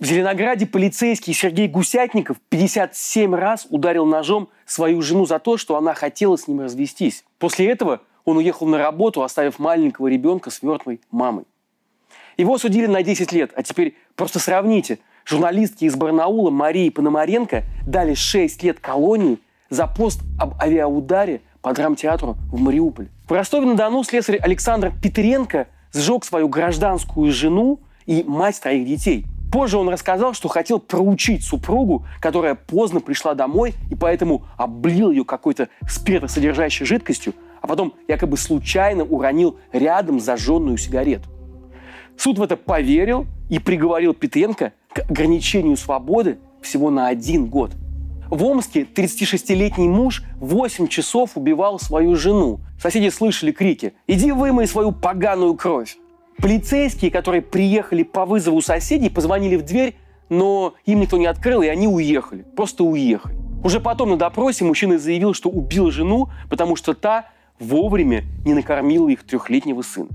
В Зеленограде полицейский Сергей Гусятников 57 раз ударил ножом свою жену за то, что она хотела с ним развестись. После этого он уехал на работу, оставив маленького ребенка с мертвой мамой. Его осудили на 10 лет, а теперь просто сравните. Журналистки из Барнаула Марии Пономаренко дали 6 лет колонии за пост об авиаударе по драмтеатру в Мариуполь. В Ростове-на-Дону слесарь Александр Петренко сжег свою гражданскую жену и мать троих детей. Позже он рассказал, что хотел проучить супругу, которая поздно пришла домой и поэтому облил ее какой-то спиртосодержащей жидкостью, а потом якобы случайно уронил рядом зажженную сигарету. Суд в это поверил и приговорил Петренко к ограничению свободы всего на один год. В Омске 36-летний муж 8 часов убивал свою жену. Соседи слышали крики «Иди вымой свою поганую кровь!». Полицейские, которые приехали по вызову соседей, позвонили в дверь, но им никто не открыл, и они уехали. Просто уехали. Уже потом на допросе мужчина заявил, что убил жену, потому что та вовремя не накормила их трехлетнего сына.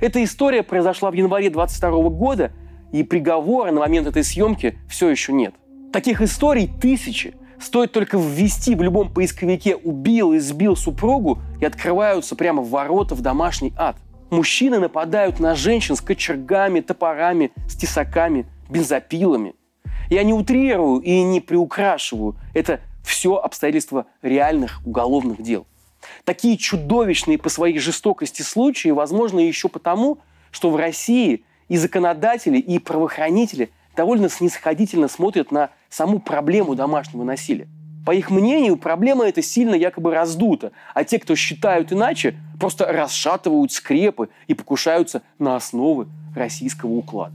Эта история произошла в январе 22 года, и приговора на момент этой съемки все еще нет. Таких историй тысячи. Стоит только ввести в любом поисковике «убил и сбил супругу» и открываются прямо ворота в домашний ад. Мужчины нападают на женщин с кочергами, топорами, с тесаками, бензопилами. Я не утрирую и не приукрашиваю. Это все обстоятельства реальных уголовных дел. Такие чудовищные по своей жестокости случаи возможны еще потому, что в России и законодатели, и правоохранители довольно снисходительно смотрят на саму проблему домашнего насилия. По их мнению, проблема эта сильно якобы раздута, а те, кто считают иначе, просто расшатывают скрепы и покушаются на основы российского уклада.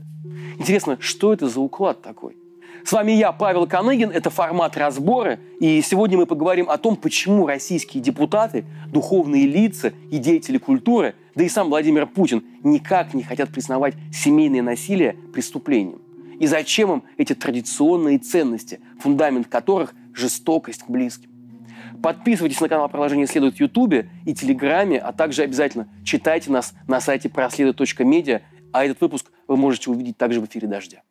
Интересно, что это за уклад такой? С вами я, Павел Каныгин, это формат разбора, и сегодня мы поговорим о том, почему российские депутаты, духовные лица и деятели культуры, да и сам Владимир Путин никак не хотят признавать семейное насилие преступлением. И зачем им эти традиционные ценности, фундамент которых – жестокость к близким. Подписывайтесь на канал «Приложение следует» в Ютубе и Телеграме, а также обязательно читайте нас на сайте проследует.медиа, а этот выпуск вы можете увидеть также в эфире «Дождя».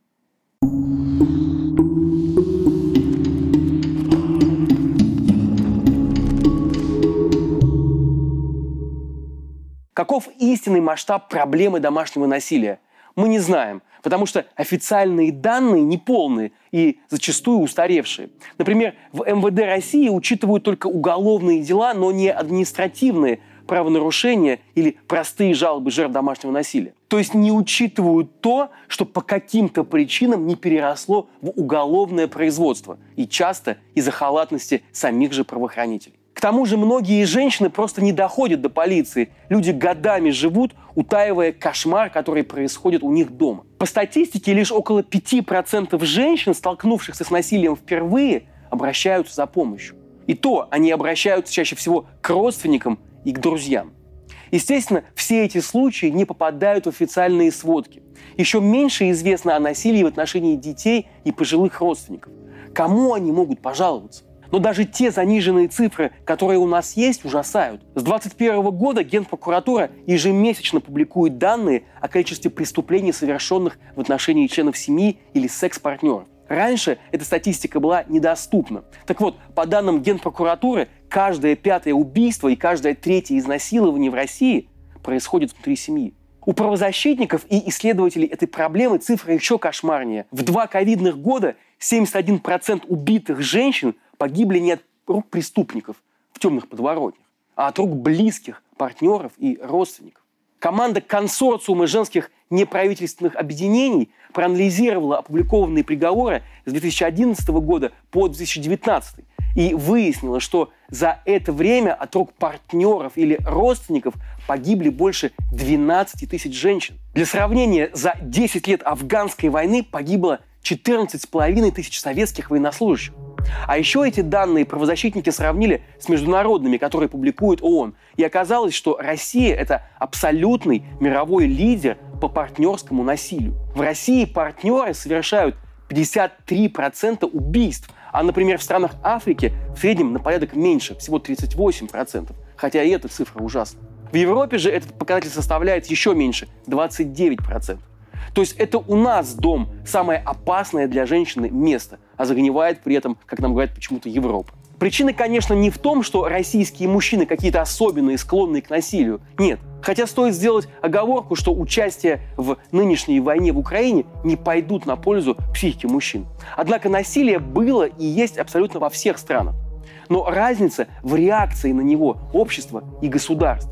Каков истинный масштаб проблемы домашнего насилия? Мы не знаем, потому что официальные данные неполные и зачастую устаревшие. Например, в МВД России учитывают только уголовные дела, но не административные правонарушения или простые жалобы жертв домашнего насилия. То есть не учитывают то, что по каким-то причинам не переросло в уголовное производство, и часто из-за халатности самих же правоохранителей. Тому же многие женщины просто не доходят до полиции. Люди годами живут, утаивая кошмар, который происходит у них дома. По статистике, лишь около 5% женщин, столкнувшихся с насилием впервые, обращаются за помощью. И то они обращаются чаще всего к родственникам и к друзьям. Естественно, все эти случаи не попадают в официальные сводки. Еще меньше известно о насилии в отношении детей и пожилых родственников. Кому они могут пожаловаться? Но даже те заниженные цифры, которые у нас есть, ужасают. С 2021 года Генпрокуратура ежемесячно публикует данные о количестве преступлений, совершенных в отношении членов семьи или секс-партнеров. Раньше эта статистика была недоступна. Так вот, по данным Генпрокуратуры, каждое пятое убийство и каждое третье изнасилование в России происходит внутри семьи. У правозащитников и исследователей этой проблемы цифры еще кошмарнее. В два ковидных года 71% убитых женщин погибли не от рук преступников в темных подворотнях, а от рук близких, партнеров и родственников. Команда консорциума женских неправительственных объединений проанализировала опубликованные приговоры с 2011 года по 2019 и выяснила, что за это время от рук партнеров или родственников погибли больше 12 тысяч женщин. Для сравнения, за 10 лет афганской войны погибло 14,5 тысяч советских военнослужащих. А еще эти данные правозащитники сравнили с международными, которые публикует ООН. И оказалось, что Россия – это абсолютный мировой лидер по партнерскому насилию. В России партнеры совершают 53% убийств, а, например, в странах Африки в среднем на порядок меньше, всего 38%, хотя и эта цифра ужасна. В Европе же этот показатель составляет еще меньше – 29%. То есть это у нас дом самое опасное для женщины место, а загнивает при этом, как нам говорят, почему-то Европа. Причина, конечно, не в том, что российские мужчины какие-то особенные, склонные к насилию. Нет. Хотя стоит сделать оговорку, что участие в нынешней войне в Украине не пойдут на пользу психике мужчин. Однако насилие было и есть абсолютно во всех странах. Но разница в реакции на него общества и государств.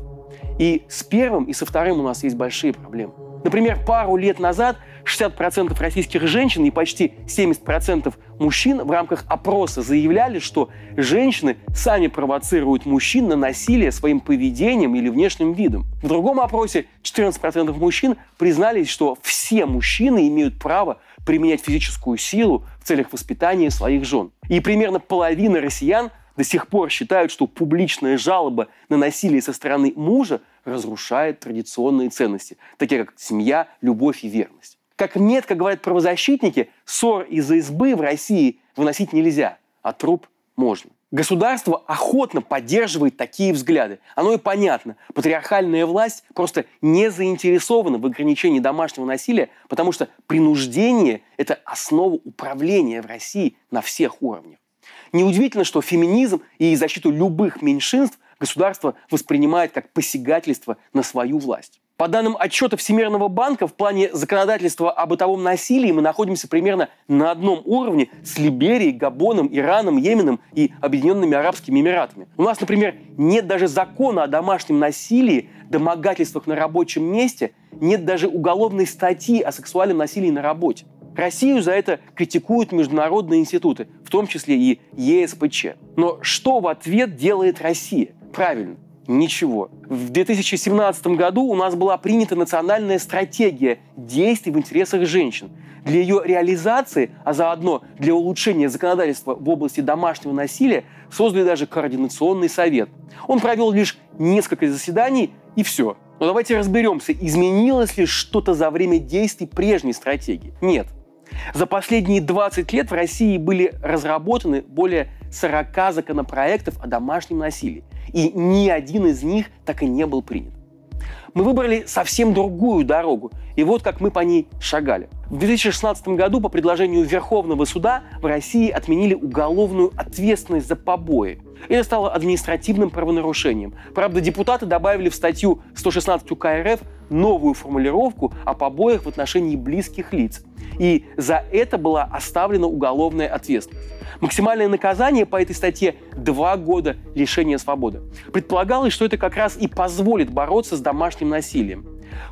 И с первым, и со вторым у нас есть большие проблемы. Например, пару лет назад 60% российских женщин и почти 70% мужчин в рамках опроса заявляли, что женщины сами провоцируют мужчин на насилие своим поведением или внешним видом. В другом опросе 14% мужчин признались, что все мужчины имеют право применять физическую силу в целях воспитания своих жен. И примерно половина россиян до сих пор считают, что публичная жалоба на насилие со стороны мужа разрушает традиционные ценности, такие как семья, любовь и верность. Как метко говорят правозащитники, ссор из-за избы в России выносить нельзя, а труп можно. Государство охотно поддерживает такие взгляды. Оно и понятно. Патриархальная власть просто не заинтересована в ограничении домашнего насилия, потому что принуждение – это основа управления в России на всех уровнях. Неудивительно, что феминизм и защиту любых меньшинств государство воспринимает как посягательство на свою власть. По данным отчета Всемирного банка, в плане законодательства о бытовом насилии мы находимся примерно на одном уровне с Либерией, Габоном, Ираном, Йеменом и Объединенными Арабскими Эмиратами. У нас, например, нет даже закона о домашнем насилии, домогательствах на рабочем месте, нет даже уголовной статьи о сексуальном насилии на работе. Россию за это критикуют международные институты, в том числе и ЕСПЧ. Но что в ответ делает Россия? Правильно, ничего. В 2017 году у нас была принята национальная стратегия действий в интересах женщин. Для ее реализации, а заодно для улучшения законодательства в области домашнего насилия, создали даже координационный совет. Он провел лишь несколько заседаний и все. Но давайте разберемся, изменилось ли что-то за время действий прежней стратегии. Нет. За последние 20 лет в России были разработаны более 40 законопроектов о домашнем насилии, и ни один из них так и не был принят. Мы выбрали совсем другую дорогу, и вот как мы по ней шагали. В 2016 году по предложению Верховного суда в России отменили уголовную ответственность за побои. Это стало административным правонарушением. Правда, депутаты добавили в статью 116 УК РФ новую формулировку о побоях в отношении близких лиц. И за это была оставлена уголовная ответственность. Максимальное наказание по этой статье – два года лишения свободы. Предполагалось, что это как раз и позволит бороться с домашним насилием.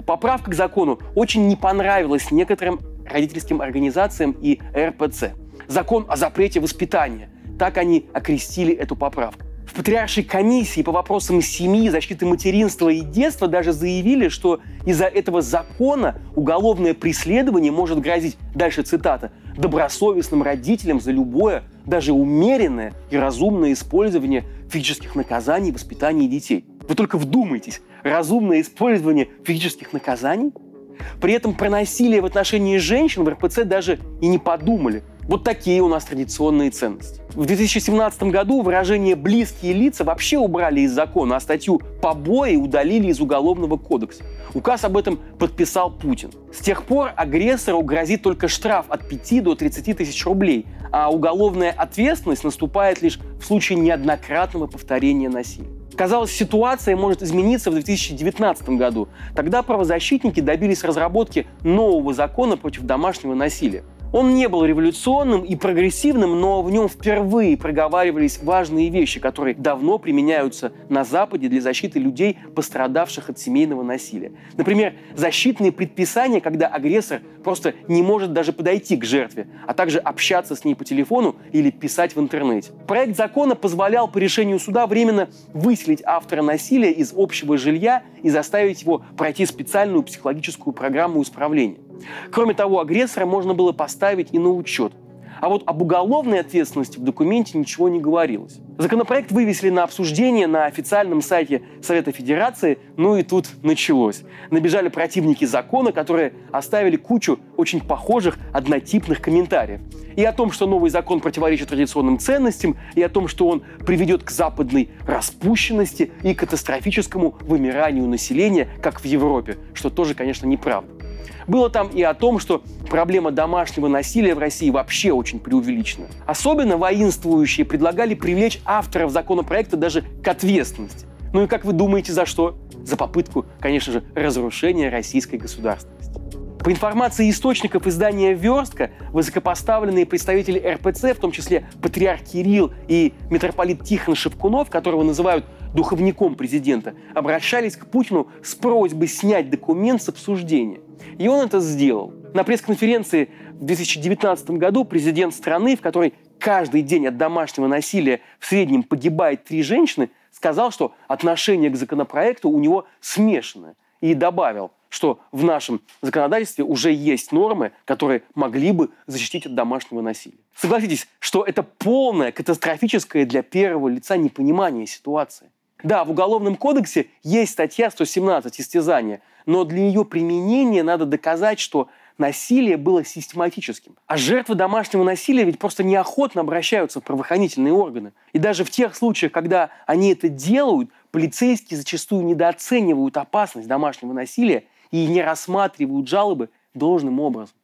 Поправка к закону очень не понравилась некоторым родительским организациям и РПЦ. Закон о запрете воспитания. Так они окрестили эту поправку. В Патриаршей комиссии по вопросам семьи, защиты материнства и детства даже заявили, что из-за этого закона уголовное преследование может грозить, дальше цитата, добросовестным родителям за любое, даже умеренное и разумное использование физических наказаний в воспитании детей. Вы только вдумайтесь, разумное использование физических наказаний? При этом про насилие в отношении женщин в РПЦ даже и не подумали. Вот такие у нас традиционные ценности. В 2017 году выражение «близкие лица» вообще убрали из закона, а статью «побои» удалили из Уголовного кодекса. Указ об этом подписал Путин. С тех пор агрессору грозит только штраф от 5 до 30 тысяч рублей, а уголовная ответственность наступает лишь в случае неоднократного повторения насилия. Казалось, ситуация может измениться в 2019 году. Тогда правозащитники добились разработки нового закона против домашнего насилия. Он не был революционным и прогрессивным, но в нем впервые проговаривались важные вещи, которые давно применяются на Западе для защиты людей, пострадавших от семейного насилия. Например, защитные предписания, когда агрессор просто не может даже подойти к жертве, а также общаться с ней по телефону или писать в интернете. Проект закона позволял по решению суда временно выселить автора насилия из общего жилья и заставить его пройти специальную психологическую программу исправления. Кроме того, агрессора можно было поставить и на учет. А вот об уголовной ответственности в документе ничего не говорилось. Законопроект вывесили на обсуждение на официальном сайте Совета Федерации, ну и тут началось. Набежали противники закона, которые оставили кучу очень похожих однотипных комментариев. И о том, что новый закон противоречит традиционным ценностям, и о том, что он приведет к западной распущенности и катастрофическому вымиранию населения, как в Европе, что тоже, конечно, неправда. Было там и о том, что проблема домашнего насилия в России вообще очень преувеличена. Особенно воинствующие предлагали привлечь авторов законопроекта даже к ответственности. Ну и как вы думаете, за что? За попытку, конечно же, разрушения российской государственности. По информации источников издания «Верстка», высокопоставленные представители РПЦ, в том числе патриарх Кирилл и митрополит Тихон Шевкунов, которого называют духовником президента, обращались к Путину с просьбой снять документ с обсуждения. И он это сделал. На пресс-конференции в 2019 году президент страны, в которой каждый день от домашнего насилия в среднем погибает три женщины, сказал, что отношение к законопроекту у него смешанное. И добавил – что в нашем законодательстве уже есть нормы, которые могли бы защитить от домашнего насилия. Согласитесь, что это полное катастрофическое для первого лица непонимание ситуации. Да, в Уголовном кодексе есть статья 117 «Истязание», но для ее применения надо доказать, что насилие было систематическим. А жертвы домашнего насилия ведь просто неохотно обращаются в правоохранительные органы. И даже в тех случаях, когда они это делают, полицейские зачастую недооценивают опасность домашнего насилия и не рассматривают жалобы должным образом.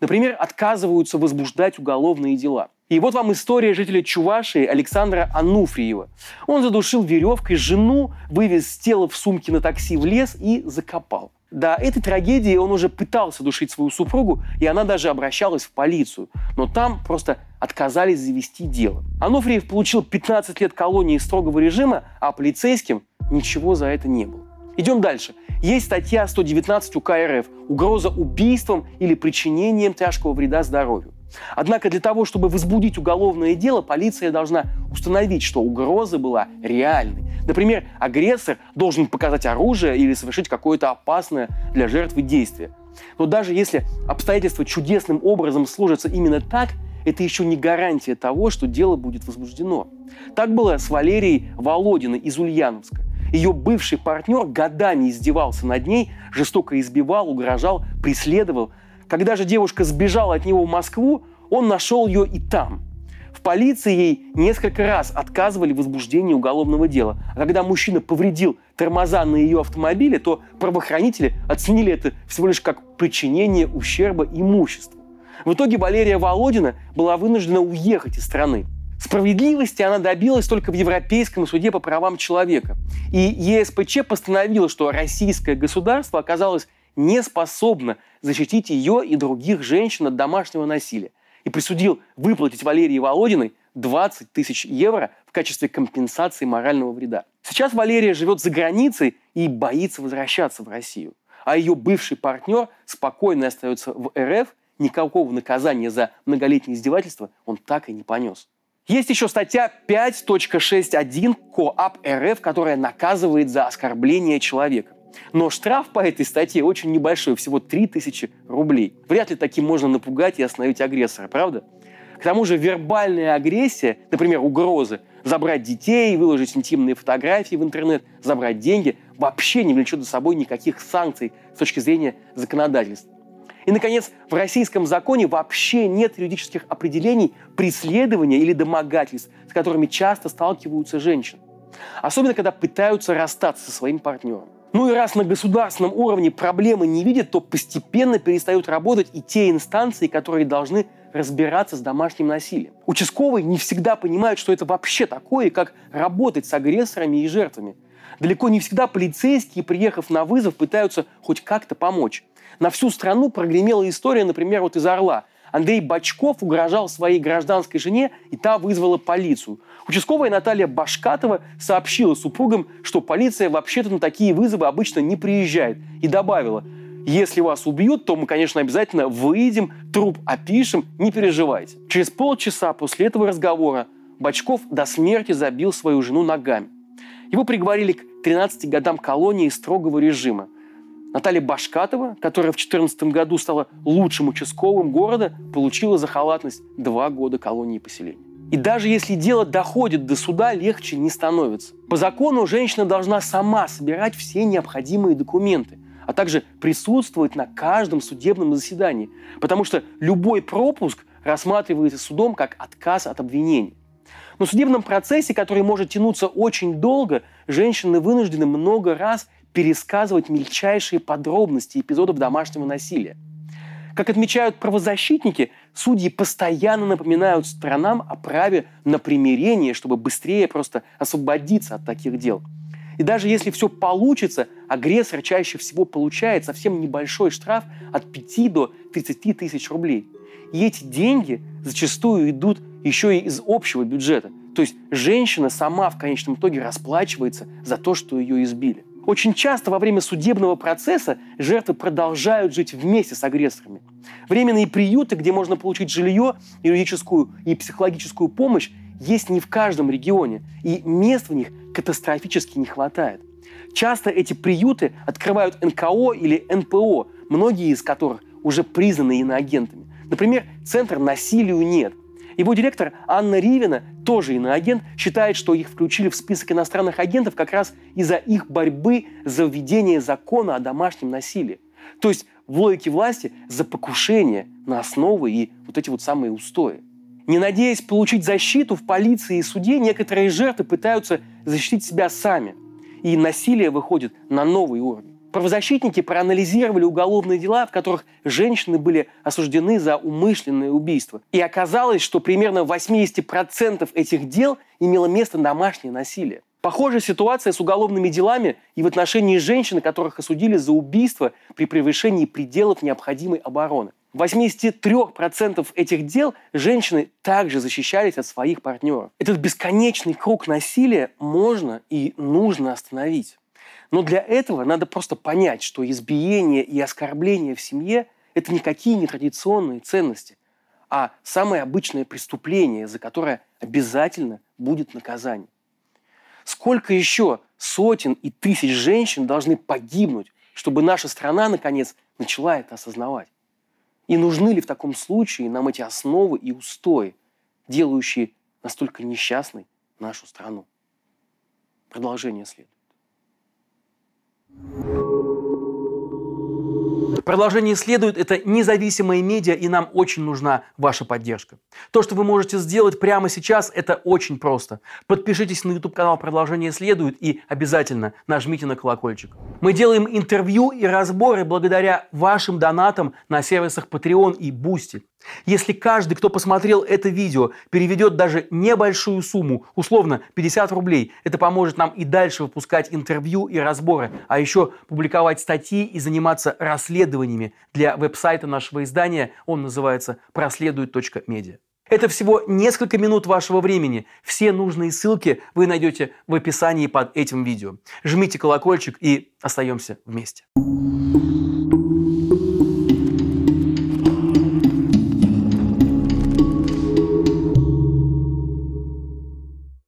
Например, отказываются возбуждать уголовные дела. И вот вам история жителя Чувашии Александра Ануфриева. Он задушил веревкой жену, вывез тело в сумке на такси в лес и закопал. До этой трагедии он уже пытался душить свою супругу, и она даже обращалась в полицию. Но там просто отказались завести дело. Ануфриев получил 15 лет колонии строгого режима, а полицейским ничего за это не было. Идем дальше. Есть статья 119 УК РФ «Угроза убийством или причинением тяжкого вреда здоровью». Однако для того, чтобы возбудить уголовное дело, полиция должна установить, что угроза была реальной. Например, агрессор должен показать оружие или совершить какое-то опасное для жертвы действие. Но даже если обстоятельства чудесным образом сложатся именно так, это еще не гарантия того, что дело будет возбуждено. Так было с Валерией Володиной из Ульяновска. Ее бывший партнер годами издевался над ней, жестоко избивал, угрожал, преследовал. Когда же девушка сбежала от него в Москву, он нашел ее и там. В полиции ей несколько раз отказывали в возбуждении уголовного дела. А когда мужчина повредил тормоза на ее автомобиле, то правоохранители оценили это всего лишь как причинение ущерба имуществу. В итоге Валерия Володина была вынуждена уехать из страны. Справедливости она добилась только в Европейском суде по правам человека. И ЕСПЧ постановила, что российское государство оказалось не способно защитить ее и других женщин от домашнего насилия и присудил выплатить Валерии Володиной 20 тысяч евро в качестве компенсации морального вреда. Сейчас Валерия живет за границей и боится возвращаться в Россию. А ее бывший партнер спокойно остается в РФ, никакого наказания за многолетнее издевательство он так и не понес. Есть еще статья 5.61 КоАП РФ, которая наказывает за оскорбление человека. Но штраф по этой статье очень небольшой, всего 3000 рублей. Вряд ли таким можно напугать и остановить агрессора, правда? К тому же вербальная агрессия, например, угрозы, забрать детей, выложить интимные фотографии в интернет, забрать деньги, вообще не влечет за собой никаких санкций с точки зрения законодательства. И, наконец, в российском законе вообще нет юридических определений преследования или домогательств, с которыми часто сталкиваются женщины. Особенно, когда пытаются расстаться со своим партнером. Ну и раз на государственном уровне проблемы не видят, то постепенно перестают работать и те инстанции, которые должны разбираться с домашним насилием. Участковые не всегда понимают, что это вообще такое, как работать с агрессорами и жертвами. Далеко не всегда полицейские, приехав на вызов, пытаются хоть как-то помочь. На всю страну прогремела история, например, вот из Орла. Андрей Бачков угрожал своей гражданской жене, и та вызвала полицию. Участковая Наталья Башкатова сообщила супругам, что полиция вообще-то на такие вызовы обычно не приезжает, и добавила, если вас убьют, то мы, конечно, обязательно выйдем, труп опишем, не переживайте. Через полчаса после этого разговора Бачков до смерти забил свою жену ногами. Его приговорили к 13 годам колонии строгого режима. Наталья Башкатова, которая в 2014 году стала лучшим участковым города, получила за халатность два года колонии поселения. И даже если дело доходит до суда, легче не становится. По закону женщина должна сама собирать все необходимые документы, а также присутствовать на каждом судебном заседании, потому что любой пропуск рассматривается судом как отказ от обвинения. Но в судебном процессе, который может тянуться очень долго, женщины вынуждены много раз пересказывать мельчайшие подробности эпизодов домашнего насилия. Как отмечают правозащитники, судьи постоянно напоминают сторонам о праве на примирение, чтобы быстрее просто освободиться от таких дел. И даже если все получится, агрессор чаще всего получает совсем небольшой штраф от 5 до 30 тысяч рублей. И эти деньги зачастую идут еще и из общего бюджета. То есть женщина сама в конечном итоге расплачивается за то, что ее избили. Очень часто во время судебного процесса жертвы продолжают жить вместе с агрессорами. Временные приюты, где можно получить жилье, юридическую и психологическую помощь, есть не в каждом регионе, и мест в них катастрофически не хватает. Часто эти приюты открывают НКО или НПО, многие из которых уже признаны иноагентами. Например, Центр насилию нет. Его директор Анна Ривина, тоже иноагент, считает, что их включили в список иностранных агентов как раз из-за их борьбы за введение закона о домашнем насилии. То есть в логике власти за покушение на основы и вот эти вот самые устои. Не надеясь получить защиту в полиции и суде, некоторые жертвы пытаются защитить себя сами. И насилие выходит на новый уровень. Правозащитники проанализировали уголовные дела, в которых женщины были осуждены за умышленное убийство. И оказалось, что примерно в 80% этих дел имело место домашнее насилие. Похожая ситуация с уголовными делами и в отношении женщин, которых осудили за убийство при превышении пределов необходимой обороны. В 83% этих дел женщины также защищались от своих партнеров. Этот бесконечный круг насилия можно и нужно остановить. Но для этого надо просто понять, что избиение и оскорбление в семье – это никакие не традиционные ценности, а самое обычное преступление, за которое обязательно будет наказание. Сколько еще сотен и тысяч женщин должны погибнуть, чтобы наша страна, наконец, начала это осознавать? И нужны ли в таком случае нам эти основы и устои, делающие настолько несчастной нашу страну? Продолжение следует. Продолжение следует. Это независимые медиа, и нам очень нужна ваша поддержка. То, что вы можете сделать прямо сейчас, это очень просто. Подпишитесь на YouTube-канал «Продолжение следует» и обязательно нажмите на колокольчик. Мы делаем интервью и разборы благодаря вашим донатам на сервисах Patreon и Boosty. Если каждый, кто посмотрел это видео, переведет даже небольшую сумму, условно 50 рублей, это поможет нам и дальше выпускать интервью и разборы, а еще публиковать статьи и заниматься расследованиями для веб-сайта нашего издания. Он называется проследует.медиа. Это всего несколько минут вашего времени. Все нужные ссылки вы найдете в описании под этим видео. Жмите колокольчик и остаемся вместе.